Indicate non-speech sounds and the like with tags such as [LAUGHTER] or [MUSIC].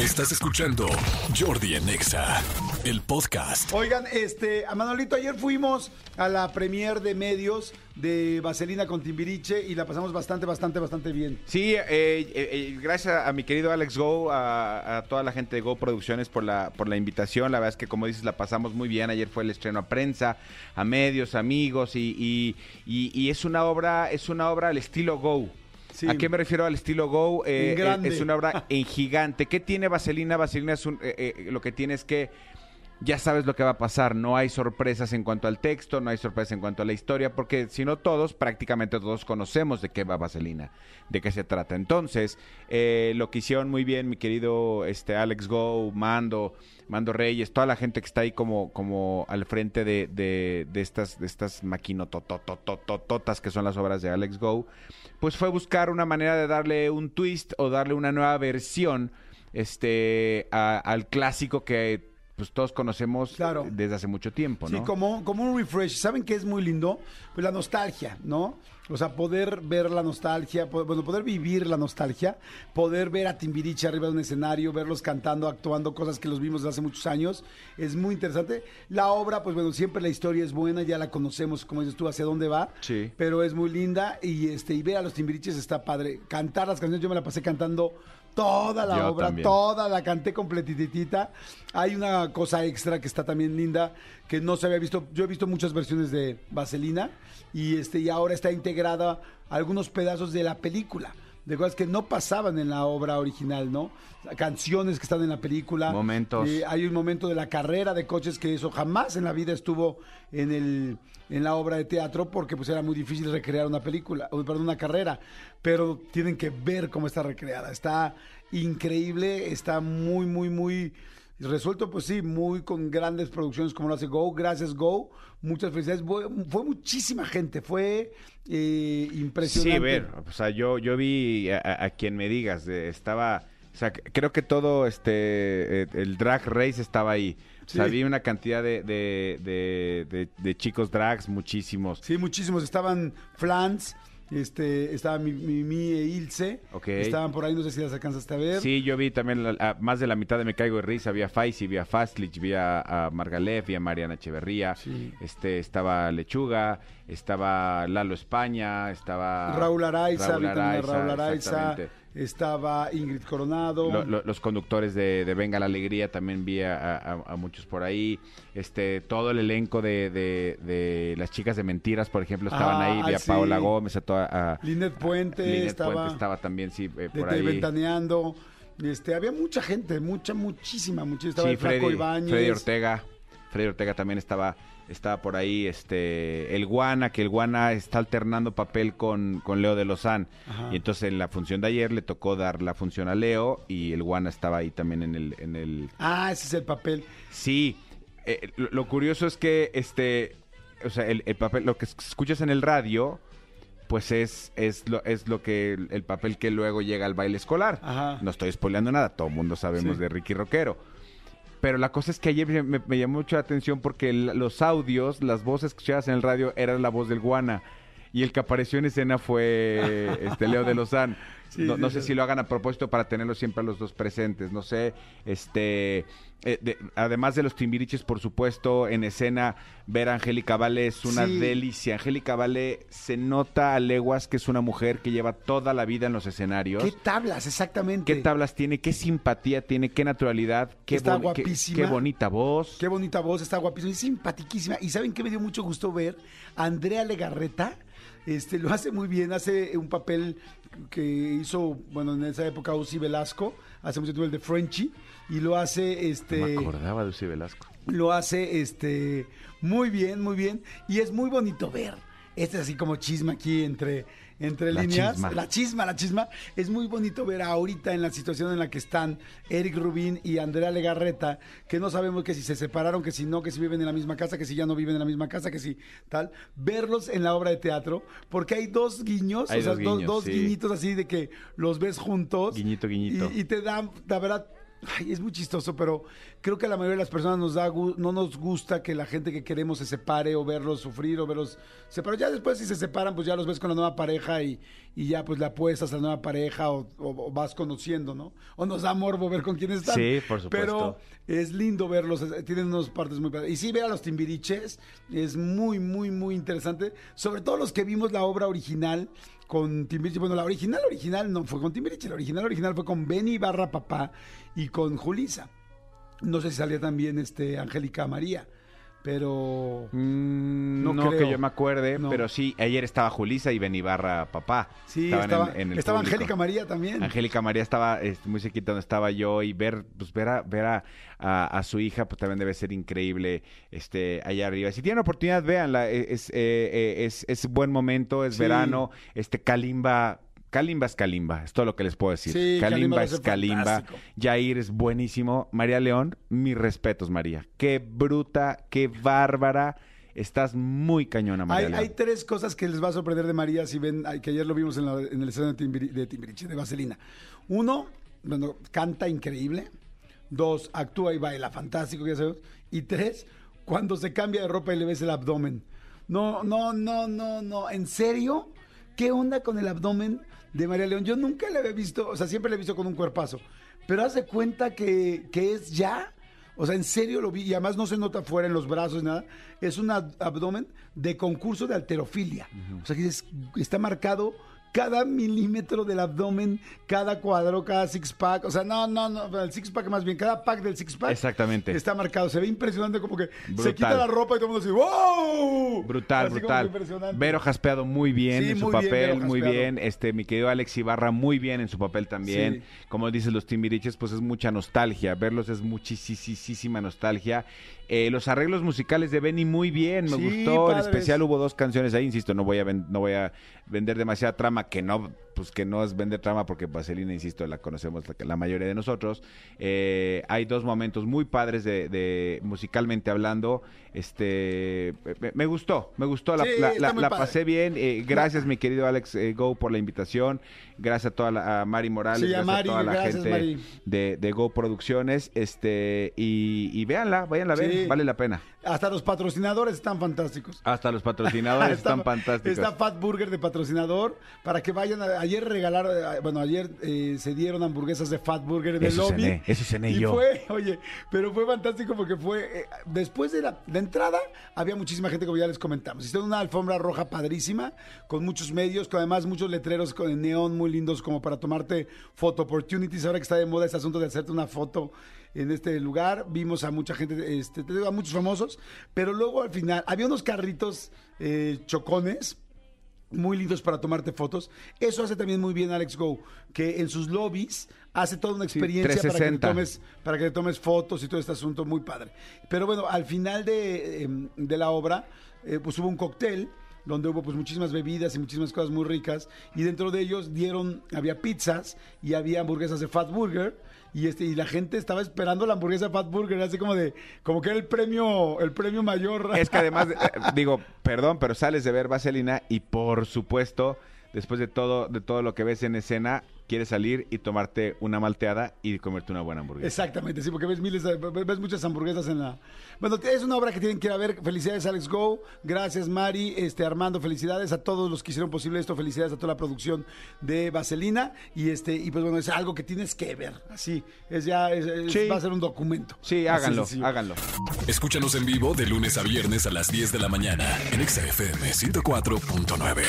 Estás escuchando Jordi en Exa, el podcast. Oigan, este, a Manolito, ayer fuimos a la premier de medios de Vaselina con Timbiriche y la pasamos bastante, bastante, bastante bien. Sí, eh, eh, eh, gracias a mi querido Alex Go, a, a toda la gente de Go Producciones por la, por la invitación. La verdad es que, como dices, la pasamos muy bien. Ayer fue el estreno a prensa, a medios, amigos, y, y- y- y es una obra, es una obra al estilo Go. Sí. ¿A qué me refiero al estilo Go? Eh, grande. Es una obra [LAUGHS] en gigante. ¿Qué tiene Vaselina? Vaselina es un, eh, eh, lo que tiene es que ya sabes lo que va a pasar. No hay sorpresas en cuanto al texto, no hay sorpresas en cuanto a la historia, porque si no todos, prácticamente todos conocemos de qué va Vaselina, de qué se trata. Entonces, eh, lo que hicieron muy bien mi querido este, Alex Go, Mando, Mando Reyes, toda la gente que está ahí como, como al frente de, de, de estas, de estas maquinototototototas que son las obras de Alex Go, pues fue buscar una manera de darle un twist o darle una nueva versión este, al clásico que pues todos conocemos Claro. desde hace mucho tiempo, ¿no? Sí, como, como un refresh. ¿Saben qué es muy lindo? Pues la nostalgia, ¿no? O sea, poder ver la nostalgia, po- bueno, poder vivir la nostalgia, poder ver a Timbiriche arriba de un escenario, verlos cantando, actuando, cosas que los vimos desde hace muchos años, es muy interesante. La obra, pues bueno, siempre la historia es buena, ya la conocemos, como dices tú, hacia dónde va, Sí. pero es muy linda y este y ver a los Timbiriches está padre. Cantar las canciones, yo me la pasé cantando toda la Yo obra, también. toda la canté completitita. Hay una cosa extra que está también linda, que no se había visto. Yo he visto muchas versiones de Vaselina y este y ahora está integrada algunos pedazos de la película. De cosas que no pasaban en la obra original, ¿no? Canciones que están en la película. Momentos. Eh, hay un momento de la carrera de coches que eso jamás en la vida estuvo en el en la obra de teatro porque pues era muy difícil recrear una película, o, perdón, una carrera, pero tienen que ver cómo está recreada. Está increíble, está muy muy muy resuelto, pues sí, muy con grandes producciones como lo hace Go. Gracias Go, muchas felicidades. Fue, muchísima gente, fue eh, impresionante. Sí, ver, o sea, yo, yo vi a, a- a quien me digas, de- estaba, o sea, creo que todo este, eh, el drag race estaba ahí. O sea, Sí. vi una cantidad de, de- de chicos drags, muchísimos. Sí, muchísimos. Estaban Flans, este, estaba mi, mi, e Ilse. Ok. Estaban por ahí, no sé si las alcanzaste a ver. Sí, yo vi también la- a- más de la mitad de Me Caigo de Risa. Había Faisy, vi a Fastlich, vi a, a Margalef, vi a Mariana Echeverría. Sí. Este, estaba Lechuga, estaba Lalo España, estaba... Raúl Araiza, Raúl vi a Araiza, Raúl Araiza. Estaba Ingrid Coronado. Lo- lo- los conductores de, de Venga la Alegría también vi a, a- a muchos por ahí. Este, todo el elenco de, de- de las chicas de mentiras, por ejemplo, estaban Ah, ahí. Vi a sí. Paola Gómez, a toda Linet Puente Linet estaba, Puente estaba también, sí, eh, por ahí. Ventaneando. Este, había mucha gente, mucha, muchísima, muchísima. Estaba Sí, el. Freddy Ortega. Freddy Ortega también estaba, estaba por ahí. Este, el Guana, que el Guana está alternando papel con, con Leo de Lozán. Ajá. Y entonces en la función de ayer le tocó dar la función a Leo y el Guana estaba ahí también en el, en el, Ah, ese es el papel. Sí, eh, lo, lo curioso es que este, o sea, el, el papel, lo que es- escuchas en el radio, pues es, es lo, es lo que el, el papel que luego llega al baile escolar. Ajá. No estoy spoileando nada, todo el mundo sabemos Sí. de Ricky Rockero. Pero la cosa es que ayer me, llamó mucho la atención porque los audios, las voces escuchadas en el radio, eran la voz del Guana. Y el que apareció en escena fue [LAUGHS] este Leo de Lozán. Sí, no sí, no sé sí. si lo hagan a propósito para tenerlos siempre a los dos presentes. No sé, este... eh, de- además de los timbiriches, por supuesto, en escena, ver a Angélica Vale es una delicia. Angélica Vale se nota a leguas que es una mujer que lleva toda la vida en los escenarios. ¿Qué tablas, exactamente? ¿Qué tablas tiene? ¿Qué simpatía tiene? ¿Qué naturalidad? ¿Qué, Está boni- qué- guapísima. qué bonita voz. Qué bonita voz, está guapísima y simpatiquísima. Y saben que me dio mucho gusto ver Andrea Legarreta. Este, lo hace muy bien, hace un papel que hizo, bueno, en esa época Uzi Velasco, hace mucho tiempo el de Frenchy, y lo hace, este, No me acordaba de Uzi Velasco. lo hace, este, muy bien, muy bien, y es muy bonito ver. Este es así como chisma aquí entre, entre La líneas. chisma. La chisma, la chisma. Es muy bonito ver ahorita en la situación en la que están Eric Rubín y Andrea Legarreta, que no sabemos que si se separaron, que si no, que si viven en la misma casa, que si ya no viven en la misma casa, que si tal. Verlos en la obra de teatro, porque hay dos guiños, Hay o sea, dos dos, guiños, dos sí. guiñitos así de que los ves juntos. Guiñito, guiñito. Y, y te dan, la verdad, Ay, es muy chistoso, pero creo que a la mayoría de las personas nos da no nos gusta que la gente que queremos se separe o verlos sufrir o verlos separar. Ya después si se separan, pues ya los ves con la nueva pareja y, y ya pues le apuestas a la nueva pareja o, o- o vas conociendo, ¿no? O nos da morbo ver con quién están. Sí, por supuesto. Pero es lindo verlos, tienen unas partes muy. Y sí, ver a los Timbiriches es muy, muy, muy interesante. Sobre todo los que vimos la obra original con Timbiriche. Bueno, la original, original no fue con Timbiriche. La original, original fue con Benny Barra Papá y con Julisa. No sé si salía también este Angélica María, pero... Mm, No no creo. que yo me acuerde, No. pero sí, ayer estaba Julisa y Benibarra papá. Sí, Estaban estaba, en- en el estaba. Angélica María también. Angélica María estaba este, muy cerquita donde estaba yo y ver, pues ver a, ver a, a- a su hija, pues también debe ser increíble, este, allá arriba. Si tienen oportunidad, véanla, e- es, eh, eh, es, es buen momento, es Sí. verano, este Kalimba. Kalimba es Kalimba, es todo lo que les puedo decir. Sí, Kalimba Kalimba es Kalimba. fantástico. Jair es buenísimo. María León, mis respetos, María. Qué bruta, qué bárbara. Estás muy cañona, María Hay, León. hay tres cosas que les va a sorprender de María si ven, que ayer lo vimos en, la- en el escenario de, Timbiri- de Timbiriche, de Vaselina. Uno, bueno, canta increíble. Dos, actúa y baila fantástico, ya sabemos. Y tres, cuando se cambia de ropa y le ves el abdomen. No, no, no, no, no. ¿En serio? ¿Qué onda con el abdomen de María León? Yo nunca le había visto, o sea, siempre le he visto con un cuerpazo. Pero haz de cuenta que, que es ya. O sea, en serio lo vi y además no se nota fuera en los brazos, nada. Es un ab- abdomen de concurso de alterofilia. O sea, que es- está marcado cada milímetro del abdomen, cada cuadro, cada six pack. O sea, no, no, no, el six pack más bien, cada pack del six pack. Exactamente. Está marcado. Se ve impresionante como que se quita la ropa y todo el mundo dice, ¡wow! Brutal, Así brutal. Vero jaspeado muy bien Sí, en su muy papel, muy bien. Este, mi querido Alex Ibarra, muy bien en su papel también. Sí. Como dicen los Timbiriches, pues es mucha nostalgia. Verlos es muchísima nostalgia. Eh, los arreglos musicales de Benny muy bien, me Sí, gustó. En especial hubo dos canciones ahí, insisto, no voy a no voy a vender demasiada trama, que no, pues que no es vender trama porque Vaselina, insisto, la conocemos la, la mayoría de nosotros. Eh, hay dos momentos muy padres de, de musicalmente hablando. Este me, me gustó, me gustó, la, Sí, la- pasé bien. Eh, gracias, mi querido Alex eh, Go, por la invitación. Gracias a toda la, a Mari Morales, Sí, a gracias Mari, a toda la gracias, gente de, de Go Producciones. Este, y, y véanla, váyanla a ver, Sí. vale la pena. Hasta los patrocinadores están fantásticos. Hasta los patrocinadores [LAUGHS] están fantásticos. Está Fat Burger de patrocinador para que vayan. a- ayer regalaron, eh, bueno, ayer eh, se dieron hamburguesas de Fat Burger en Eso el lobby. cené, eso cené y yo. fue, [LAUGHS] oye, pero fue fantástico porque fue, eh, después de la de entrada, había muchísima gente, como ya les comentamos. Hicieron una alfombra roja padrísima, con muchos medios, con además muchos letreros con neón muy lindos como para tomarte photo opportunities. Ahora que está de moda este asunto de hacerte una foto en este lugar, vimos a mucha gente, este, te digo, a muchos famosos, pero luego al final había unos carritos eh, chocones muy lindos para tomarte fotos. Eso hace también muy bien Alex Go, que en sus lobbies hace toda una experiencia para, que le 360. tomes, para que le tomes fotos y todo este asunto muy padre. Pero bueno, al final de, eh, de la obra, eh, pues hubo un cóctel donde hubo pues muchísimas bebidas y muchísimas cosas muy ricas. Y dentro de ellos dieron había pizzas y había hamburguesas de Fat Burger. Y este y la gente estaba esperando la hamburguesa de Fat Burger así como de como que era el premio el premio mayor. Es que además, [LAUGHS] eh, digo, perdón, pero sales de ver Vaselina y por supuesto, después de todo, de todo lo que ves en escena, quieres salir y tomarte una malteada y comerte una buena hamburguesa. Exactamente, sí, porque ves miles, de- ves muchas hamburguesas en la. Bueno, es una obra que tienen que ir a ver. Felicidades, Alex Go. Gracias, Mari, este Armando. Felicidades a todos los que hicieron posible esto. Felicidades a toda la producción de Vaselina. Y este, y pues bueno, es algo que tienes que ver. Así, es ya, es- es- Sí. va a ser un documento. Sí, Así háganlo, háganlo. Escúchanos en vivo de lunes a viernes a las 10 de la mañana en Exa FM 104.9.